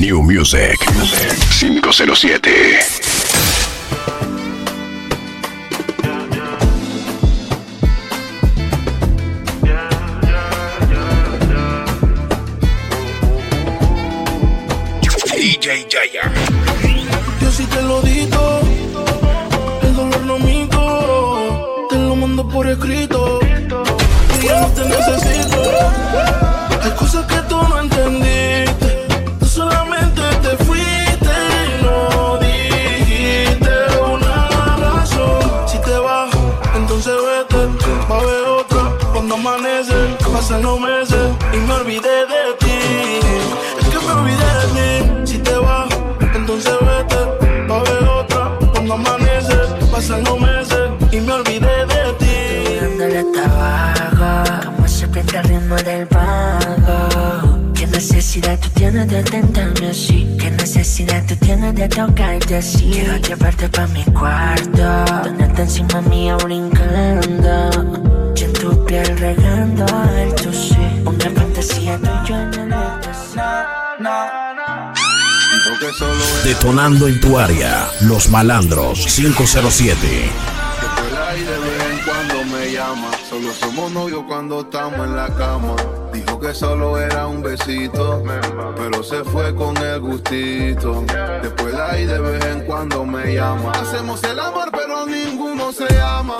New Music 507. pasan meses y me olvidé de ti. Dándole tabaco, como se pinta el ritmo del pago. ¿Qué necesidad tú tienes de tentarme así? ¿Qué necesidad tú tienes de tocarte así? Quiero llevarte pa' mi cuarto, donde está encima mía brincando. Y en tu piel regando el sí Una fantasía tuya en el éxtasis. Detonando en tu área, Los Malandros 507. De vez en Cuando me llama, solo somos novios cuando estamos en la cama. Dijo que solo era un besito, pero se fue con el gustito. Después de ahí de vez en cuando me llama. Hacemos el amor, pero ninguno se ama.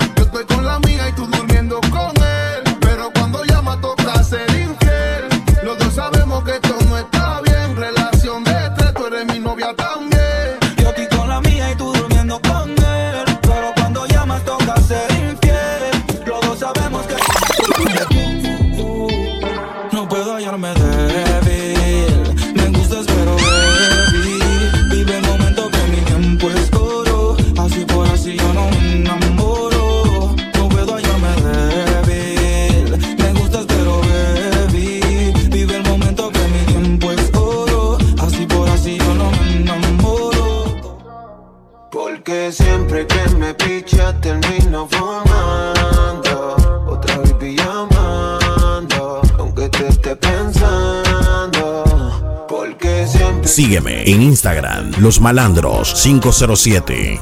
En Instagram, Los Malandros 507.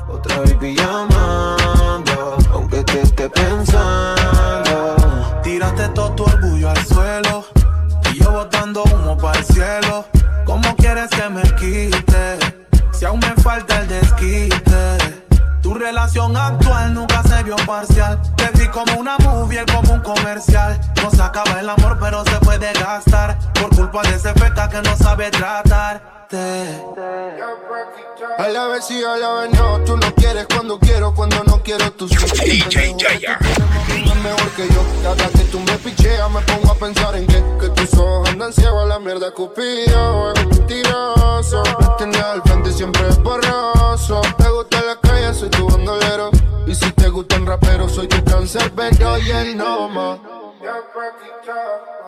siempre borroso. Te gusta la calle, soy tu bandolero. Y si te gustan raperos, soy tu cancerbero y el noma.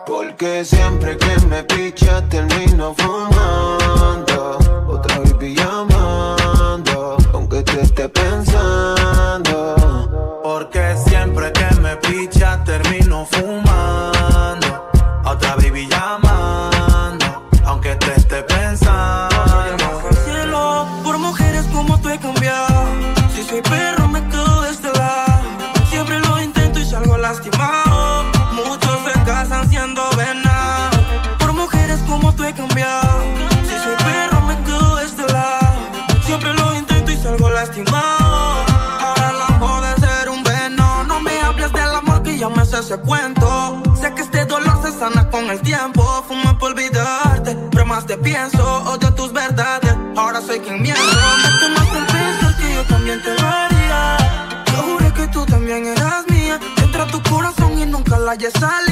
Porque siempre que me picha termino fumando. Otra vez llamando, aunque te esté pensando. pienso, odio tus verdades. Ahora soy quien miento. Tú me confesas que yo también te lo haría. Yo juré que tú también eras mía. Entra a tu corazón y nunca la hallé salir.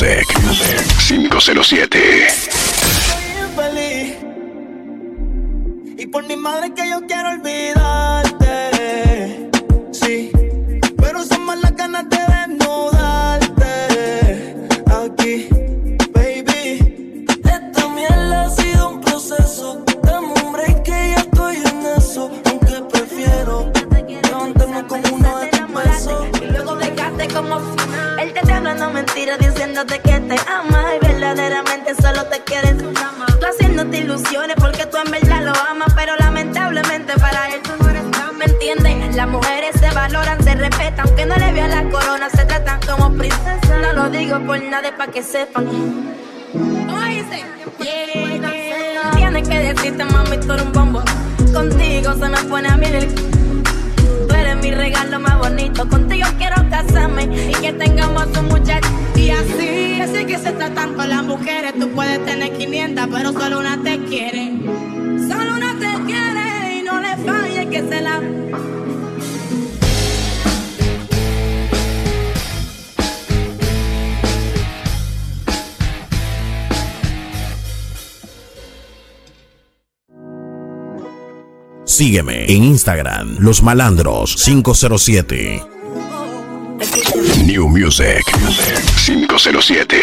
Music. 507 Sígueme en Instagram, Los Malandros 507. New Music 507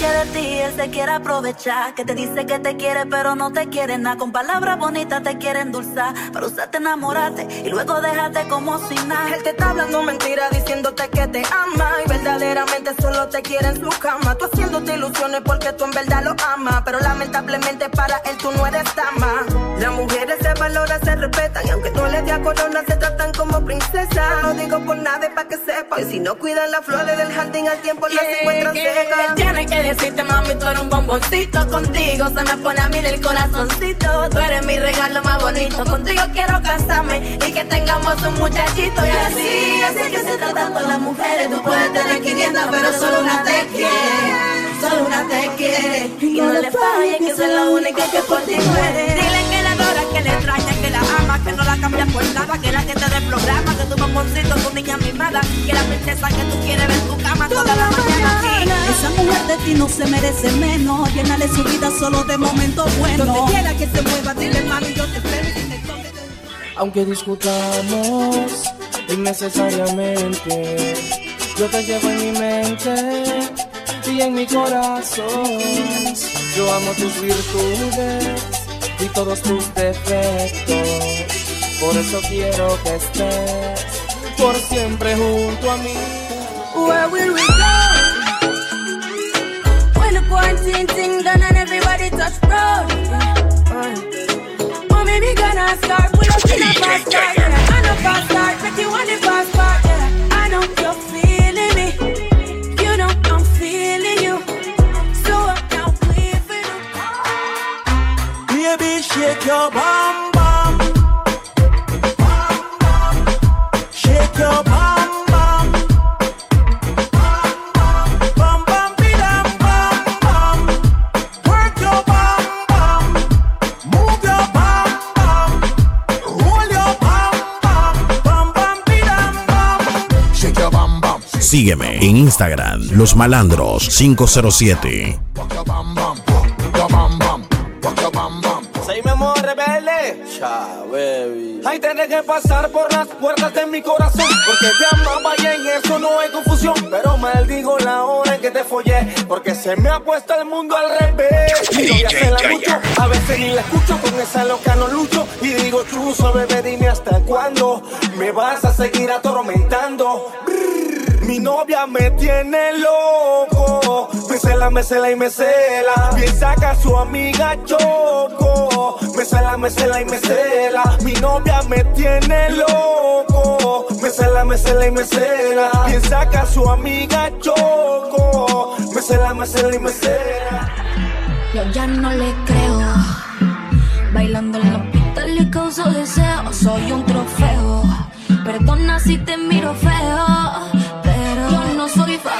que de ti él se quiere aprovechar. Que te dice que te quiere, pero no te quiere nada. Con palabras bonitas te quiere endulzar. Para usarte enamorarte y luego dejarte como si nada. Él te está hablando mentira, diciéndote que te ama. Y verdaderamente solo te quiere en su cama. Tú haciéndote ilusiones porque tú en verdad lo amas. Pero lamentablemente para él tú no eres dama. Las mujeres se valoran, se respetan. Y aunque no les dé corona, se tratan como princesa. No digo por nada, para que sepa. Que si no cuidan las flores del jardín al tiempo, las encuentran secas decirte, mami, tú eres un bomboncito. Contigo se me pone a mí el corazoncito. Tú eres mi regalo más bonito. Contigo quiero casarme y que tengamos un muchachito. Y así, así que se tratan todas las mujeres. Tú puedes tener 500, pero solo una te quiere. Solo una te quiere. Y no le falles que soy la única que por ti muere. Dile que que le extraña, que la ama, que no la cambia por nada. Que la que te desprograma, que tu bomboncito, tu niña mimada. Que la princesa que tú quieres ver en tu cama toda la mañana. Esa mujer de ti no se merece menos. Llénale su vida solo de momentos buenos. Donde quiera que se mueva, dile mami, yo te espero. Aunque discutamos innecesariamente, yo te llevo en mi mente y en mi corazón. Yo amo tus virtudes y todos tus defectos. Por eso quiero que estés por siempre junto a mí. Where will go? Sígueme en Instagram, Los Malandros 507. Hay tener que pasar por las puertas de mi corazón. Porque te amaba y en eso no hay confusión. Pero maldigo la hora en que te follé. Porque se me ha puesto el mundo al revés. Y no voy la mucho. A veces ni la escucho. Con esa loca no lucho. Y digo, chuzo, bebé, dime hasta cuándo. Me vas a seguir atormentando. Mi novia me tiene loco. Me cela, me cela y me cela. Piensa que su amiga choco. Me cela, me cela y me cela. Mi novia me tiene loco. Me cela, me cela y me cela. Piensa que su amiga choco. Me cela, me cela y me cela. Yo ya no le creo. Bailando en la pista, causo deseo, soy un trofeo. Perdona si te miro feo, pero yo no soy fácil.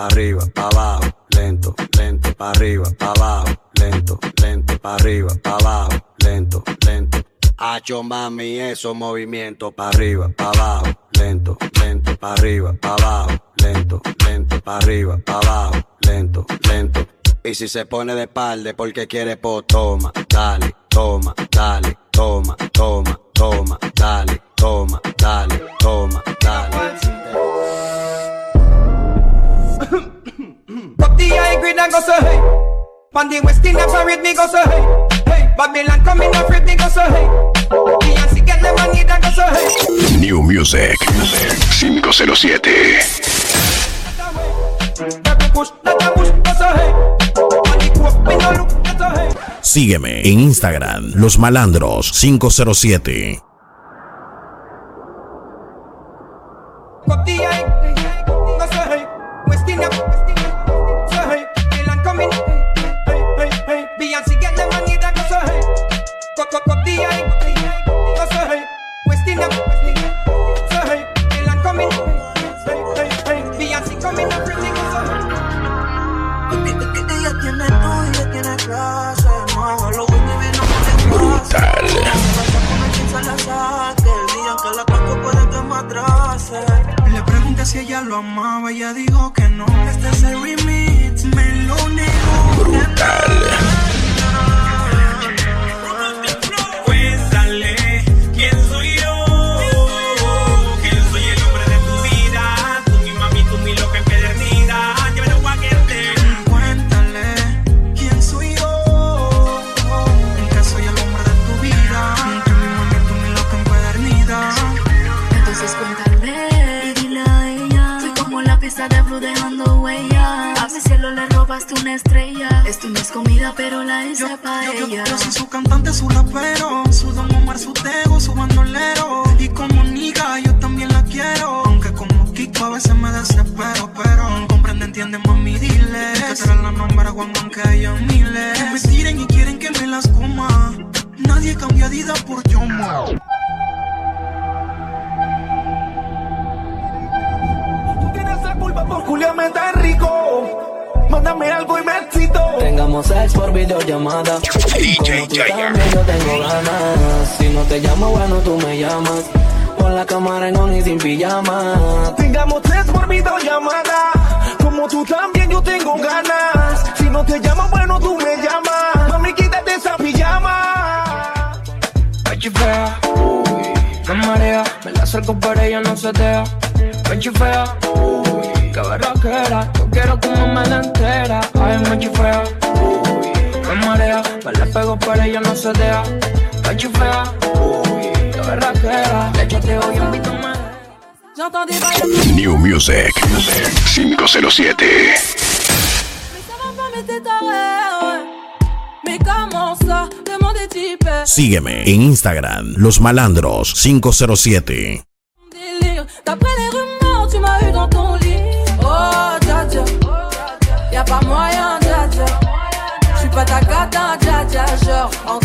Pa' arriba, pa' abajo, lento, lento, pa' arriba, pa' abajo, lento, lento, pa' arriba, pa' abajo, lento, lento. Hacho mami, esos movimientos pa' arriba, pa' abajo, lento, lento, pa' arriba, pa' abajo, lento, lento, pa' arriba, pa' abajo, lento, lento. Y si se pone de espalda porque quiere po, toma, dale, toma, dale, toma, toma, toma, dale, toma, dale, toma, dale. The high grade and go so hey. Pan the west in the parade me go so hey. Hey, Babylon come in afraid me go so hey. Beyonce get the money that go so hey. New Music 507. Every push that I push go so hey. On the court me no look that so hey. Sígueme en Instagram, Los Malandros 507. Le pregunté si ella lo amaba, ella dijo que no. Este es el remix, me lo negó. Cuéntale cantante, su rapero, su don Omar, su tego, su bandolero. Y como niga, yo también la quiero. Aunque como Kiko a veces me desespero, pero comprende, entiende, mami, dile. Que la number one, aunque hay miles. Que me tiren y quieren que me las coma. Nadie cambia vida por yo, ma. Tú tienes la culpa por culiarme tan rico Mándame algo y me excito Tengamos sex por videollamada. DJ Jaya. Te llamo, bueno, tú me llamas. Pon la cámara en on y sin pijama. Tengamos tres por videollamada Como tú también yo tengo ganas Si no te llamo, bueno, tú me llamas Mami, quítate esa pijama Pechi fea, uy, me marea. Me la acerco pero ella no se deja. Pechi fea, uy, qué berraquera. Yo quiero que me la entera. Ay, me fea, uy, me marea. Me le pego pero ella no se deja. New Music 507. Mais ça va pas, mais t'es taré, ouais. Mais comment ça, vraiment des types Sígueme en Instagram, Los Malandros 507. délire. D'après les rumeurs, tu m'as eu dans ton lit. Oh, dja dja. Y'a pas moyen, dja dja. J'suis pas ta gata, dja dja. Genre, en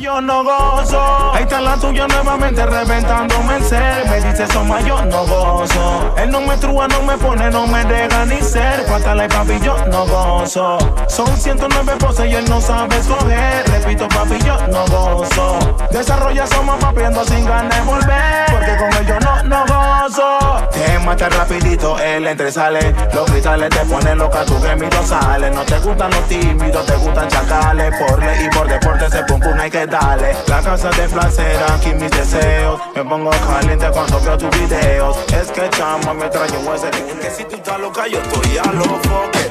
yo no gozo. Ahí está la tuya nuevamente reventándome el ser. Me dice eso más yo no gozo. Él no me trúa, no me pone, no me deja ni ser. Cuátala y papi, yo no gozo. Son 109 poses y él no sabe escoger. Repito, papi, yo no gozo. Desarrolla somos papiendo sin ganas de volver. Porque con él yo no, no gozo. Te mata rapidito, él entre sale. Los cristales te ponen loca, tu gemido sale. No te gustan los tímidos, te gustan chacales. Por ley y por deporte ese pum pum hay que La casa de placera, aquí mis deseos. Me pongo caliente cuando veo tus videos. Es que chama me trae un ese que si tú estás loca, yo estoy a lo foque.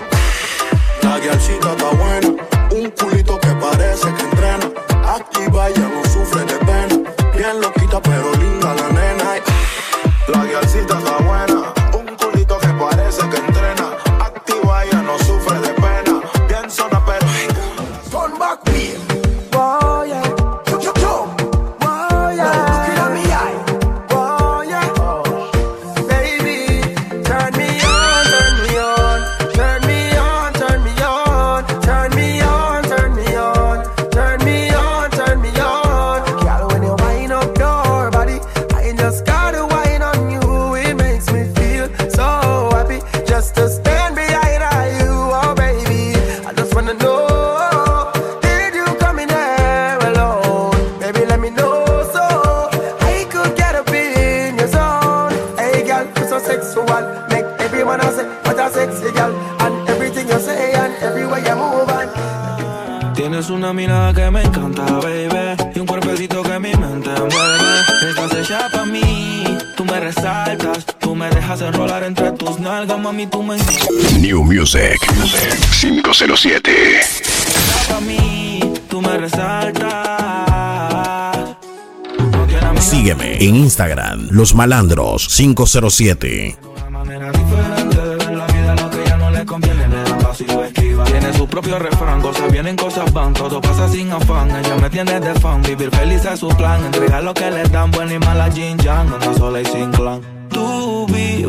La guialcita está buena, un culito que parece que entrena. Activa, ya no sufre de pena. Bien loquita, pero linda la nena. La Entre tus nalgas, mami. Tú me New Music 507. pa' mí. Tú me resaltas. No Sígueme en Instagram, Los Malandros 507. una manera diferente de ver la vida. Lo que ya no le conviene, le da paso y lo esquiva. Tiene su propio refrán. Cosas vienen, cosas van. Todo pasa sin afán. Ella me tiene de fan. Vivir feliz es su plan. Entregar lo que le dan. Buena y mala Jin Yang. Anda sola y sin clan.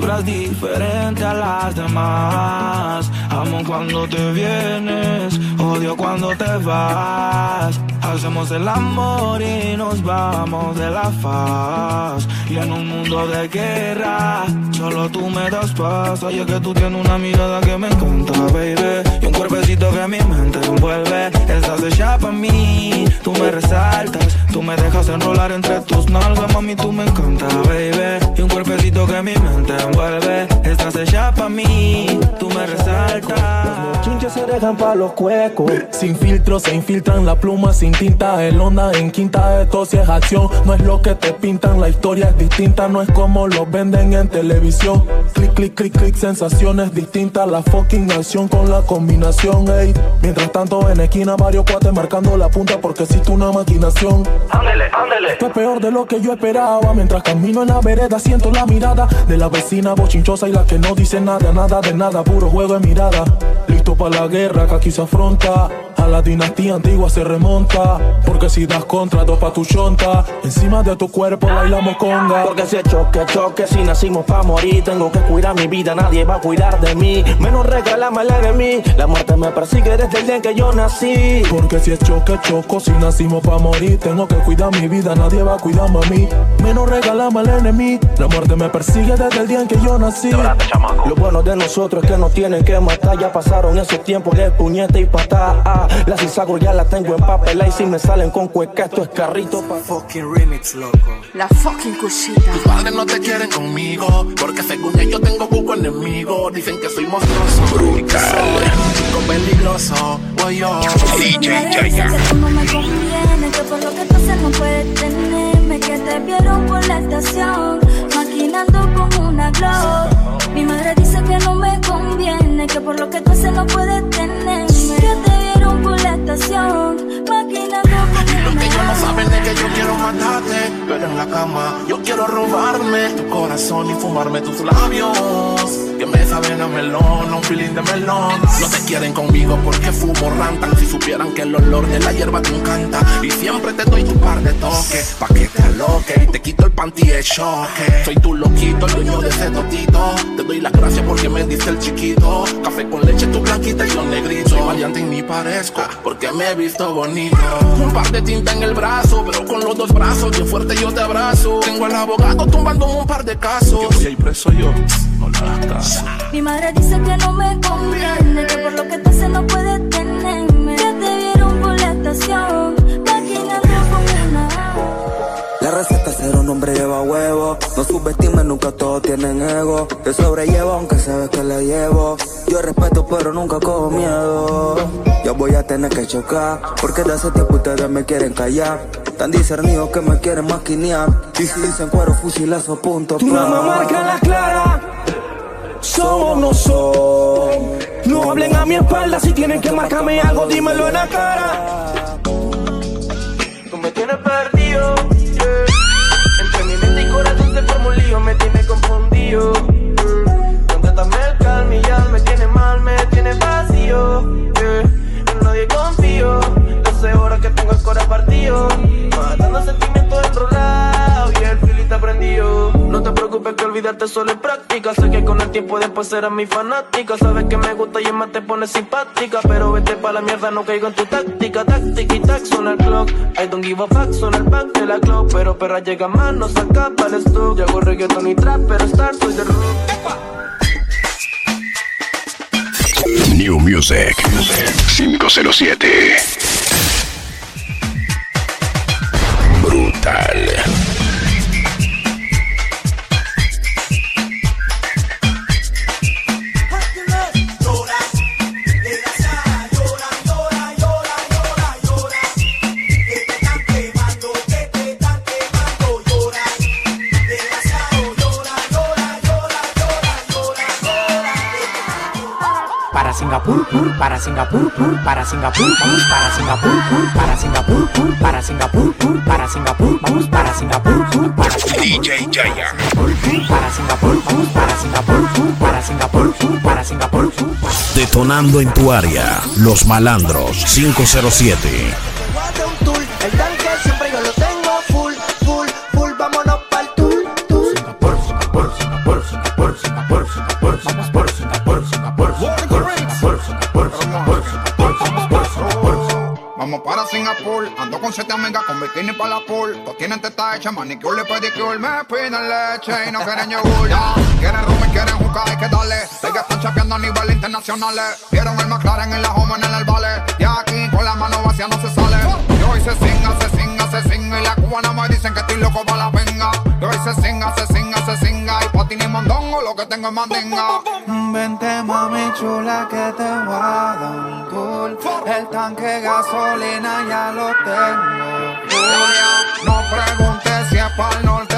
Tú vibras diferente a las demás. Amo cuando te vienes, odio cuando te vas. Hacemos el amor y nos vamos de la faz. Y en un mundo de guerra, solo tú me das paz. Oye, que tú tienes una mirada que me encanta, baby. Y un cuerpecito que mi mente envuelve. Estás hecha pa' mí, tú me resaltas. Tú me dejas enrolar entre tus nalgas, mami, tú me encanta, baby. Y un cuerpecito que mi mente envuelve. Estás hecha pa' mí, tú me resaltas. Chinches se dejan pa' los cuecos. Sin filtro se infiltran la pluma sin tinta. El onda en quinta, esto si es acción. No es lo que te pintan, la historia distinta. No es como lo venden en televisión. Clic, clic, clic, clic, sensaciones distintas. La fucking acción con la combinación, ey. Mientras tanto en esquina, varios cuates marcando la punta porque existe una maquinación. Ándele, ándele. Esto es peor de lo que yo esperaba. Mientras camino en la vereda, siento la mirada de la vecina bochinchosa y la que no dice nada, nada de nada, puro juego de mirada. Listo para la guerra que aquí se afronta. La dinastía antigua se remonta. Porque si das contra, dos pa' tu chonta. Encima de tu cuerpo bailamos conga. Porque si es choque, choque, si nacimos pa' morir Tengo que cuidar mi vida, nadie va a cuidar de mí. Menos regalame al enemigo La muerte me persigue desde el día en que yo nací. Porque si es choque, choco, si nacimos pa' morir Tengo que cuidar mi vida, nadie va a cuidarme a mí. Menos regalame al enemigo La muerte me persigue desde el día en que yo nací. Lo bueno de nosotros es que nos tienen que matar. Ya pasaron esos tiempos de puñete y patada La cizago ya la tengo en papel Y si me salen con cueca, esto es carrito pa' Fucking remix, loco. La fucking cosita. Tus padres no te quieren conmigo, porque según ellos tengo buco enemigo. Dicen que soy monstruoso. Brutal. Chico peligroso, voy yo. DJ Que tú no me conviene, que por lo que tú haces no puedes tenerme, que te vieron por la estación, maquinando como una glow. Mi madre dice que no me conviene, que por lo que tú haces no puedes tenerme, que te maquinando Lo que ellos no saben es que yo quiero matarte, pero en la cama yo quiero robarme tu corazón y fumarme tus labios. Que me saben a melón, a un feeling de melón. No te quieren conmigo porque fumo rantan. Si supieran que el olor de la hierba te encanta. Y siempre te doy tu par de toques, pa' que te aloque. Te quito el panty de choque. Soy tu loquito, el dueño de ese totito. Las gracias porque me diste el chiquito. Café con leche, tu blanquita y yo negrito. Soy valiente y ni parezco, porque me he visto bonito. Un par de tinta en el brazo, pero con los dos brazos, bien fuerte yo te abrazo. Tengo al abogado tumbando un par de casos. Si hay preso yo, no le hagas caso. Mi madre dice que no me conviene, que por lo que te hace no puedes tenerme. Que te vieron por la estación, huevo. No subestime, nunca todos tienen ego. Te sobrellevo aunque sabes que le llevo. Yo respeto, pero nunca cojo miedo. Yo voy a tener que chocar, porque de hace tiempo ustedes me quieren callar. Tan discernidos que me quieren maquinear. Y si dicen cuero, fusilazo, punto. Tu mamá marca la clara. Son o no son. No hablen a mi espalda si tienen que marcarme algo, dímelo en la cara. Tú me tienes perdido, lío, me tiene confundido. el calma y ya me tiene mal, me tiene vacío. yeah. En nadie confío, yo sé ahora que tengo el corazón partido. Matando sentimientos enrolados y el filita prendido. No te preocupes que olvidarte solo es práctica. Sé que con el tiempo después serás mi fanática. Sabes que me gusta y es más te pone simpática. Pero vete pa' la mierda, no caigo en tu táctica. Táctica y tac, suena el clock. I don't give a fuck, suena el back de la clock. Pero perra llega más, no saca para el stock. Yo hago reggaeton y trap, pero star soy de rock. New Music 507. Brutal. Para Singapur, vamos para Singapur, pur, para Singapur, pur, para Singapur, pur, para Singapur, vamos para Singapur, pur, para Singapur, DJ Jaya. para Singapur, pur, para Singapur, pur, para Singapur, pur, para Singapur, pur. Detonando en tu área. Los malandros 507. Con siete amigas con bikini para la pool. Todos tienen teta hecha, manicure pedicure. Me piden leche y no quieren yogur. Ya. Quieren rum y quieren jugar, hay que darle. Ellas están chapeando a nivel internacionales. Vieron el McLaren en la home en el vale. Y aquí con la mano vacía no se sale. Yo hice singa, se singa, se singa. Y la cubana me dicen que estoy loco para la venga. Yo hice singa, se singa, se singa. Y patín y mondongo, lo que tengo es mandinga. Vente mami chula que te voy a dar un El tanque gasolina ya lo tengo. No preguntes si es para el norte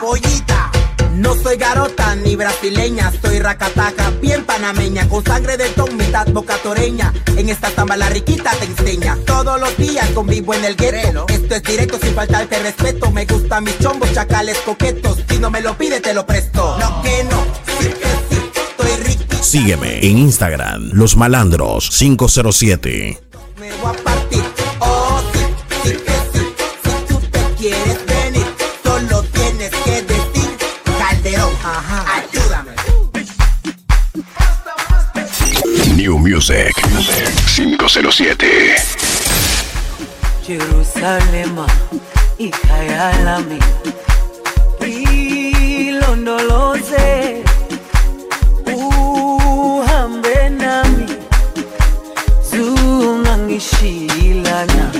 Pollita. No soy garota ni brasileña, soy racataca, bien panameña, con sangre de ton, mitad bocatoreña. En esta samba la riquita te enseña. Todos los días convivo en el gueto. Esto es directo sin faltarte respeto. Me gustan mis chombos, chacales coquetos. Si no me lo pide, te lo presto. No que no, sí que sí, estoy rico. Sígueme en Instagram, Los Malandros 507. Me voy a New Music. 507. Jerusalema ikayalami ilondoloze uhambe nami zungangishilana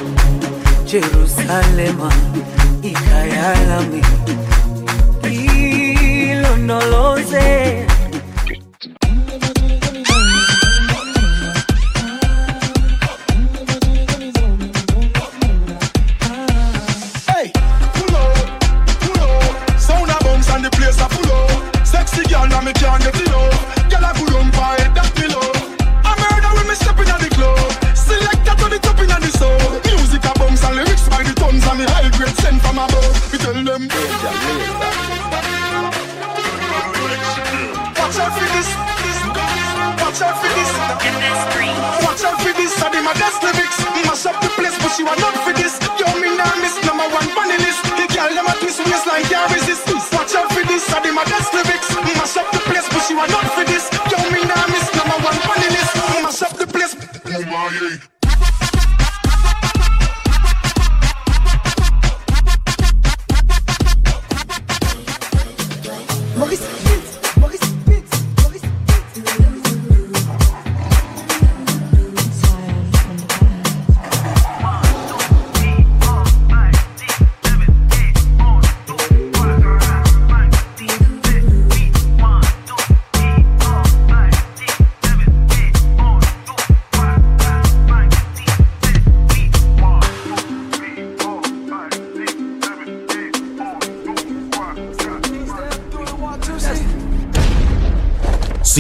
Watch out for this. Watch out for this. I my best lyrics.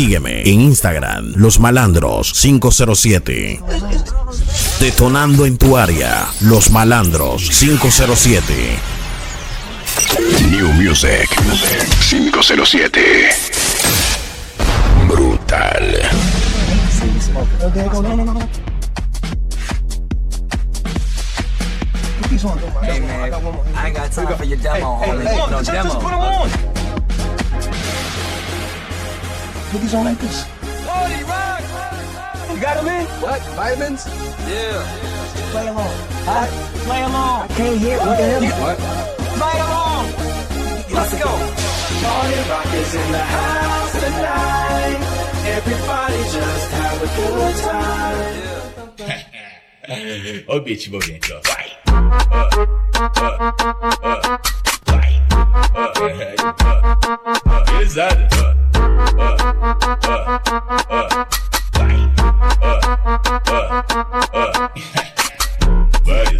Sígueme en Instagram, Los Malandros 507. Detonando en tu área, Los Malandros 507. New Music 507. Brutal. Put these on like this. You got him in? What? Vitamins? Yeah. Play along. Huh? Play along. I can't hear. What the hell? What? Play along. Let's go. Party rock is in the house tonight. Everybody just have a good time. Olha o beat envolvente, ó. Vai! Ah, ah, ah, vai! Ah, é, ah, ah, Pesado! Ah, Vai,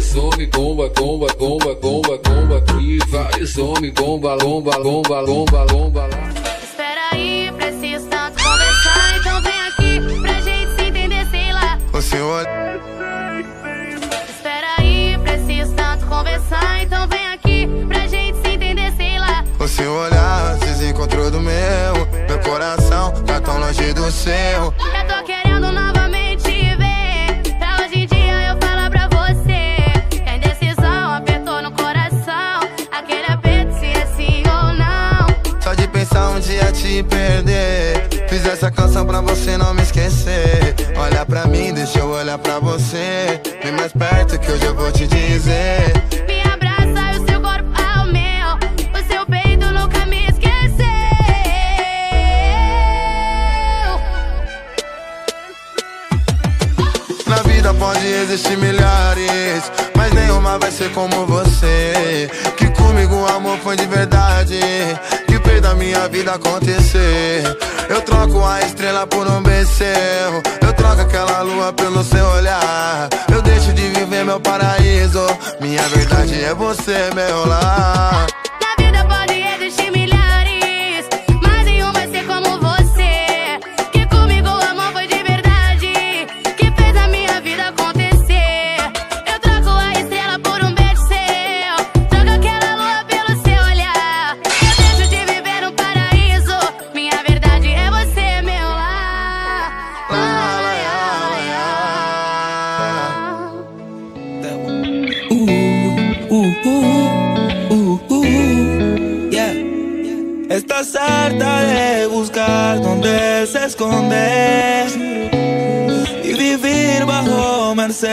some, bomba, bomba, bomba, bomba, bomba, aqui vai, some, bomba, lomba, lomba, lomba, lomba lá. Espera aí, Seu olhar se encontrou do meu. Meu coração tá tão longe do seu. Eu tô querendo novamente ver. Pra hoje em dia eu falar pra você. Que a indecisão apertou no coração. Aquele aperto se é sim ou não. Só de pensar um dia te perder. Fiz essa canção pra você não me esquecer. Olha pra mim, deixa eu olhar pra você. Vem mais perto que hoje eu vou te dizer. existem milhares Mas nenhuma vai ser como você. Que comigo o amor foi de verdade Que fez da minha vida acontecer. Eu troco a estrela por um beijo Eu troco aquela lua pelo seu olhar. Eu deixo de viver meu paraíso Minha verdade é você, meu lar.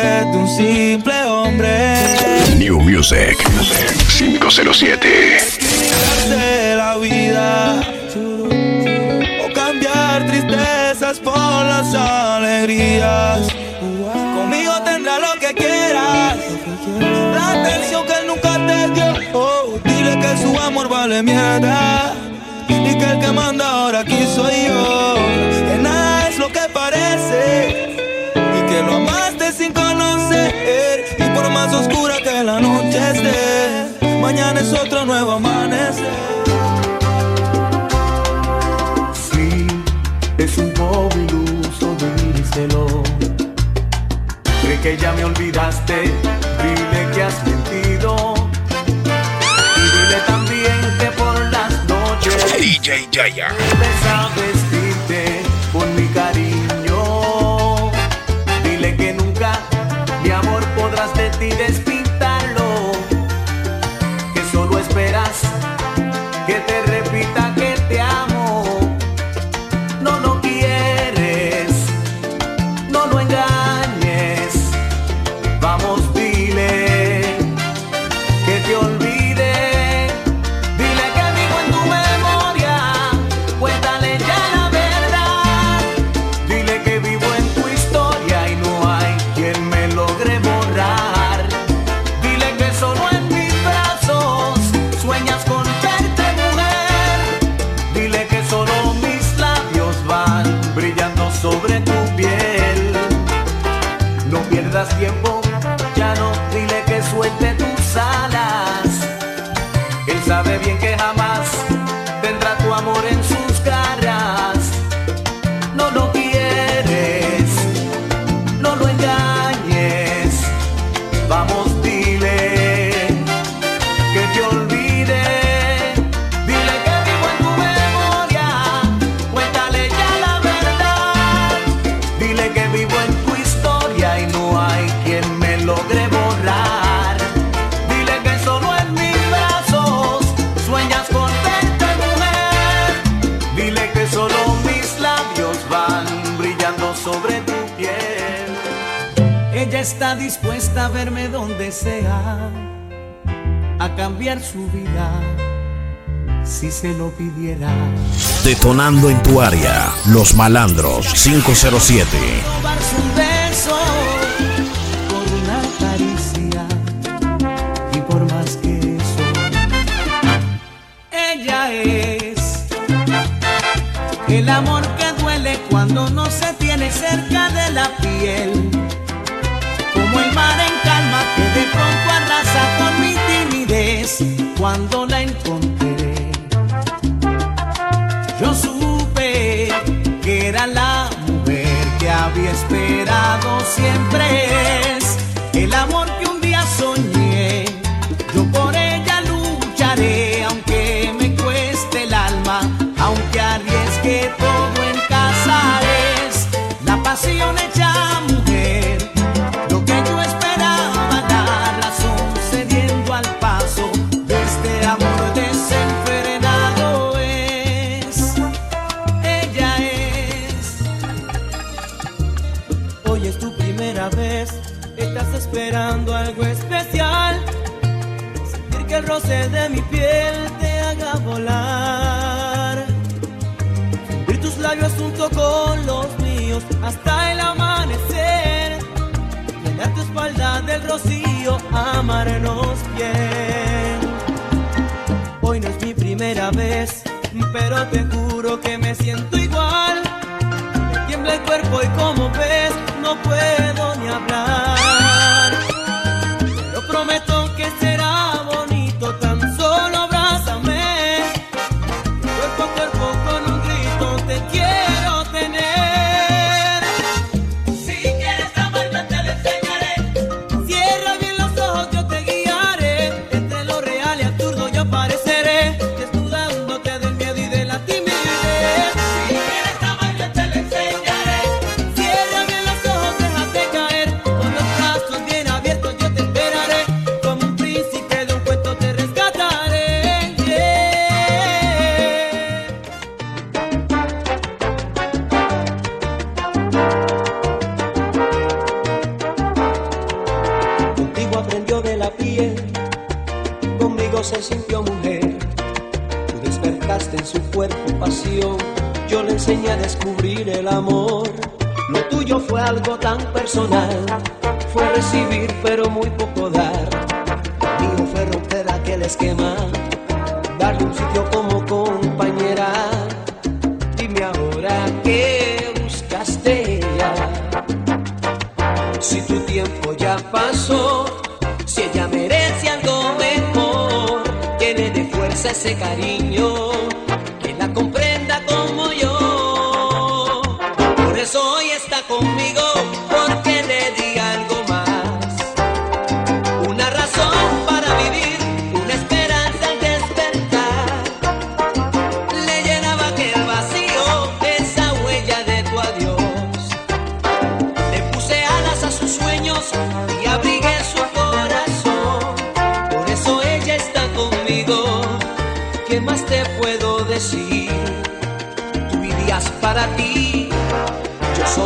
de un simple hombre. New Music 507. la vida o cambiar tristezas por las alegrías. Conmigo tendrá lo que quieras. La atención que él nunca te dio. Oh, dile que su amor vale mierda. Y que el que manda ahora aquí soy yo. tienes otro nuevo amanecer. Sí, es un poco iluso, díselo. Cree que ya me olvidaste, dile que has mentido. Y dile también que por las noches. DJ Jaya. sonando en tu área. Los Malandros 507. Ella es El amor que duele cuando no se tiene cerca de la piel, como el mar en calma que de pronto arrasa con mi timidez cuando bien. Hoy no es mi primera vez, pero te juro que me siento igual. Tiembla el cuerpo y como ves, no puedo.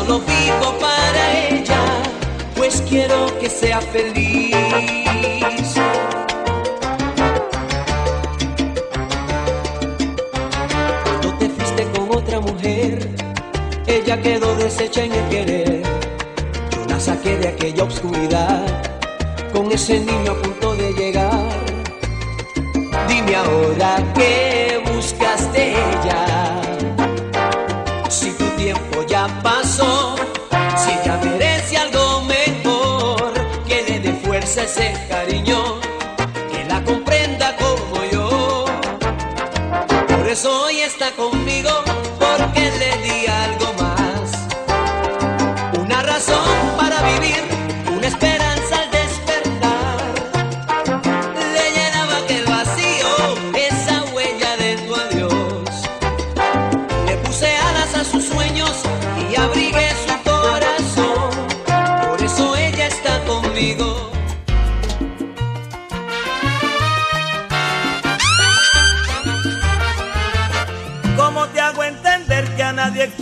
solo vivo para ella, pues quiero que sea feliz. Cuando te fuiste con otra mujer, ella quedó deshecha en el querer. Yo la saqué de aquella oscuridad, con ese niño a punto de llegar. Dime ahora qué. ese cariño que la comprenda como yo. Por eso hoy está conmigo.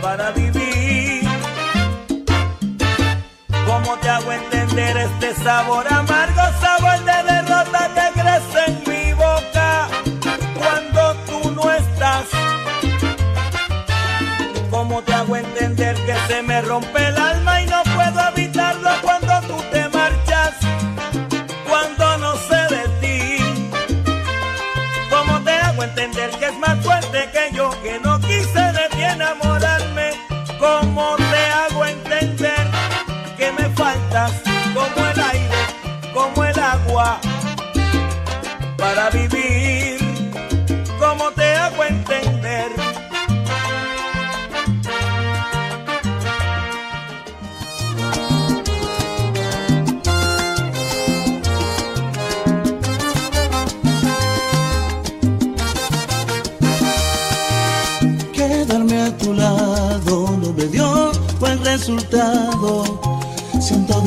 para vivir. ¿Cómo te hago entender este sabor a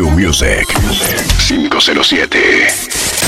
New Music 507.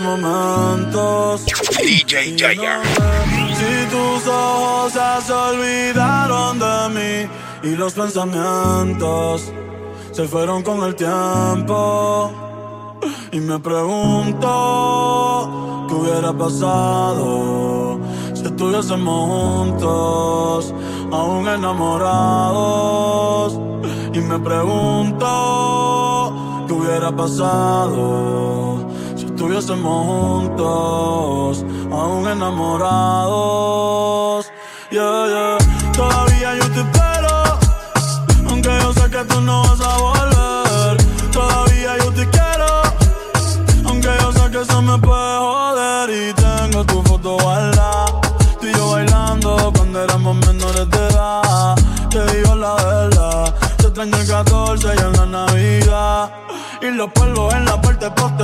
Momentos. DJ Yaya. Si tus ojos ya se olvidaron de mí y los pensamientos se fueron con el tiempo. Y me pregunto qué hubiera pasado si estuviésemos juntos, aún enamorados. Y me pregunto qué hubiera pasado estuviésemos juntos, aún enamorados. Yeah, yeah. Todavía yo te espero, aunque yo sé que tú no vas a volver. Todavía yo te quiero, aunque yo sé que eso me puede joder. Y tengo tu foto guardada, tú y yo bailando cuando éramos menores de edad. Te digo la verdad, te extraño el 14 y en la Navidad. Y los polvos en la parte posterior.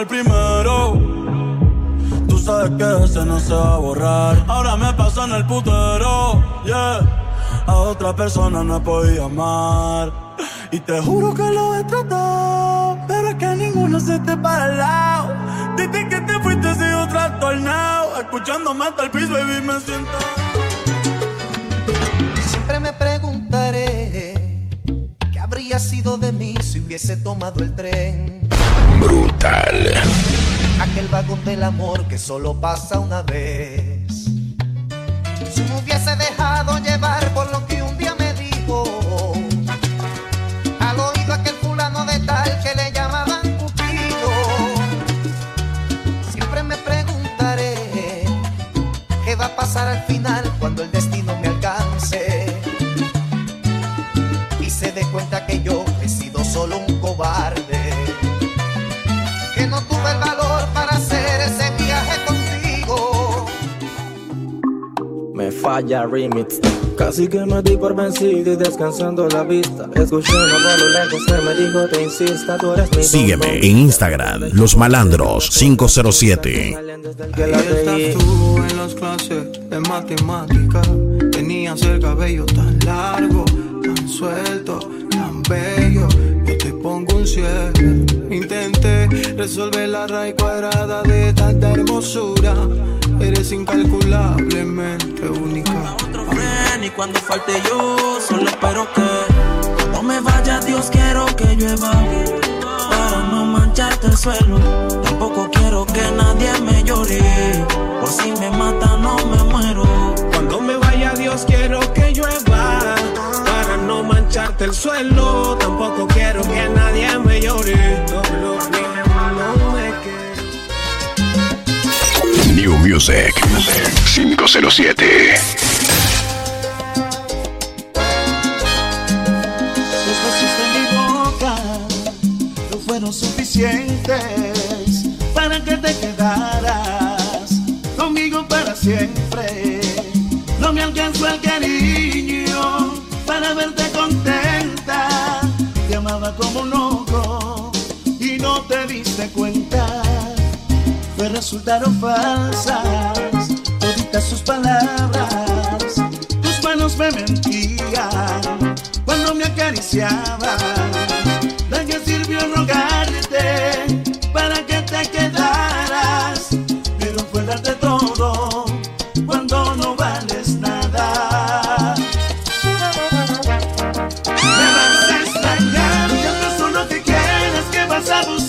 El primero. Tú sabes que ese no se va a borrar. Ahora me paso en el putero, yeah. A otra persona no podido amar. Y te juro que lo he tratado, pero es que ninguno se te para al lado. Que te fuiste he sido trastornado. Escuchándome hasta el piso, baby, me siento. Siempre me preguntaré qué hubiera sido de mí si hubiese tomado el tren? Brutal. Aquel vagón del amor que solo pasa una vez. Si me hubiese dejado llevar por lo que un día me dijo. Al oído aquel fulano de tal que le llamaban Cupido. Siempre me preguntaré qué va a pasar al final cuando el destino me alcance. Y se dé cuenta que yo falla remix. Casi que me di por vencido y descansando la vista. Voz a lo lejos que me dijo: Te insista, tú eres mi Sígueme en Instagram, Los Malandros 507. que la Ahí estás tú en las clases de matemática. Tenías el cabello tan largo, tan suelto, tan bello. Yo te pongo un cierre. Intenté resolver la raíz cuadrada de tanta hermosura. Eres incalculablemente única. Ven y cuando falte yo, solo espero que no me vaya Dios, quiero que llueva para no mancharte el suelo. Tampoco quiero que nadie me llore, por si me mata no me muero. Cuando me vaya Dios quiero que llueva Para no mancharte el suelo Tampoco quiero que nadie me llore No, no, no, Music 507. Los besos de mi boca no fueron suficientes para que te quedaras conmigo para siempre. No me alcanzó el cariño para verte contenta. Te amaba como un loco y no te diste cuenta. Pues resultaron falsas toditas sus palabras. Tus manos me mentían cuando me acariciaban. ¿De qué sirvió rogarte para que te quedaras? Pero fue darte todo cuando no vales nada. Me vas a extrañar, yo no soy lo que quieres, que vas a buscarme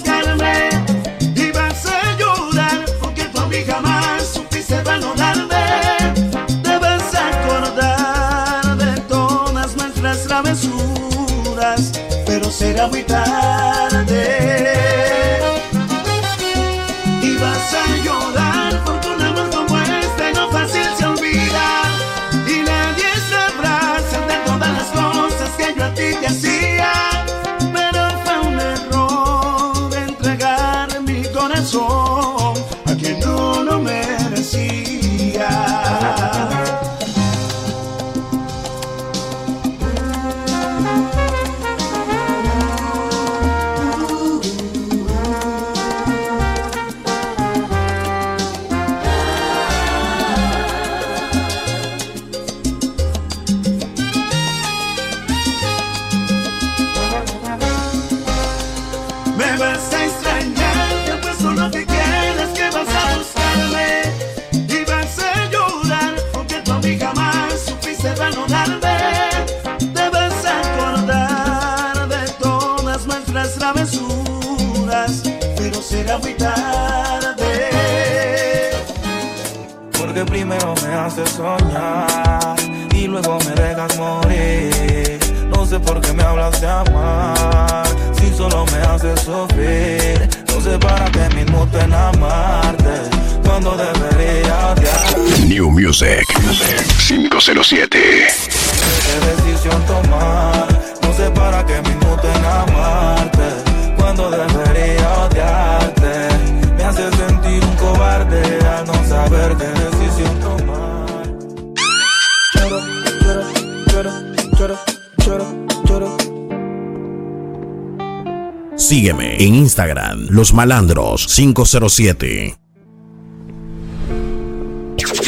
Sígueme en Instagram, Los Malandros 507.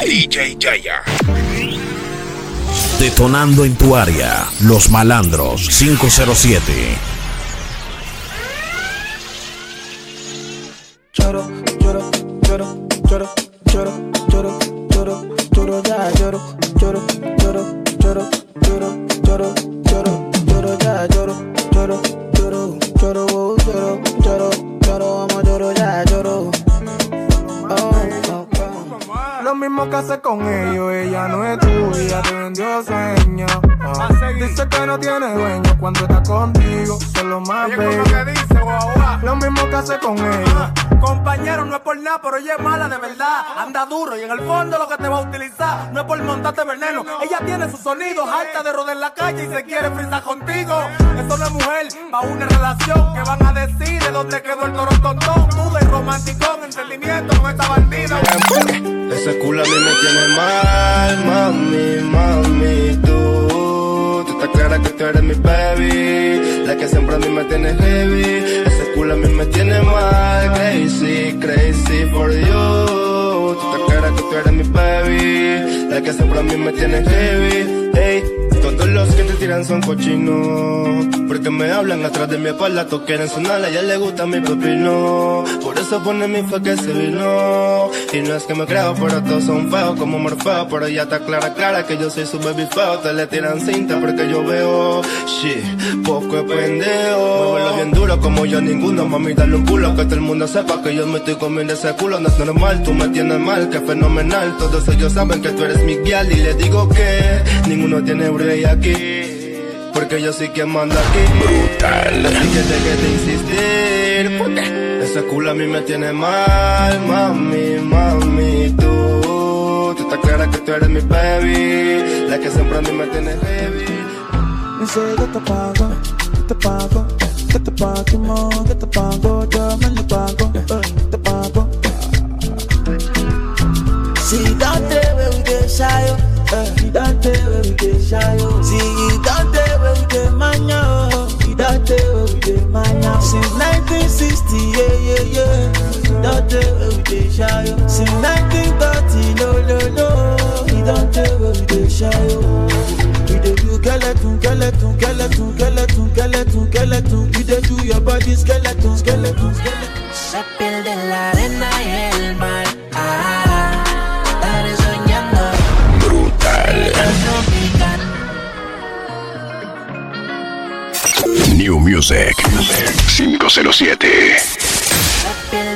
DJ Jaya. Detonando en tu área, Los Malandros 507. Sonidos, harta de rodar la calle y se quiere frisar contigo. Eso no es mujer, pa' una relación que van a decir de dónde quedó el toro tontón. Tú de romanticón, entendimiento con esta bandida. Ese culo a mí me tiene mal, mami, mami, tú. Tú estás clara que tú eres mi baby, la que siempre a mí me tiene heavy. Ese culo a mí me tiene mal, crazy, crazy for you. Tú estás clara que tú eres mi baby, la que siempre a mí me tiene heavy. Hey, todos los que te tiran son cochinos, porque me hablan atrás de mi espalda, todos quieren sonar, a ella le gusta mi pepino. Por eso pone mi fe que se vino. Y no es que me creo, pero todos son feos como Morfeo. Pero ella está clara, clara que yo soy su baby feo. Te le tiran cinta porque yo veo, shit, poco es pendejo. Muévelo bien duro como yo ninguno, mami, dale un culo. Que todo el mundo sepa que yo me estoy comiendo ese culo. No es normal, tú me tienes mal, que fenomenal. Todos ellos saben que tú eres mi guial. Y le digo que ninguno tiene break aquí. Porque yo soy quien manda aquí. Brutal. Así que deje de insistir. Porque ese culo a mí me tiene mal, mami, mami, tú. Tú estás clara que tú eres mi baby. La que siempre a mí me tiene heavy. Dice que te pago, que te pago, que te pago, que te pago, yo me lo pago, eh, te pago. Si dante we get shy, eh. Si dante we get shy, Si dante we get mania, Si dante we get mania. Since 1960, yeah yeah yeah. Dante we get shy, Since 1930, no no no. Si dante we get shy, We dey do skeleton, skeleton, skeleton, skeleton, skeleton, skeleton. You dey do your body skeleton, skeleton, skeleton. Se pierde en la arena y Music 507.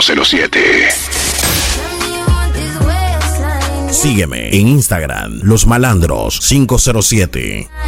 507. Sígueme en Instagram, Los Malandros 507. Lucky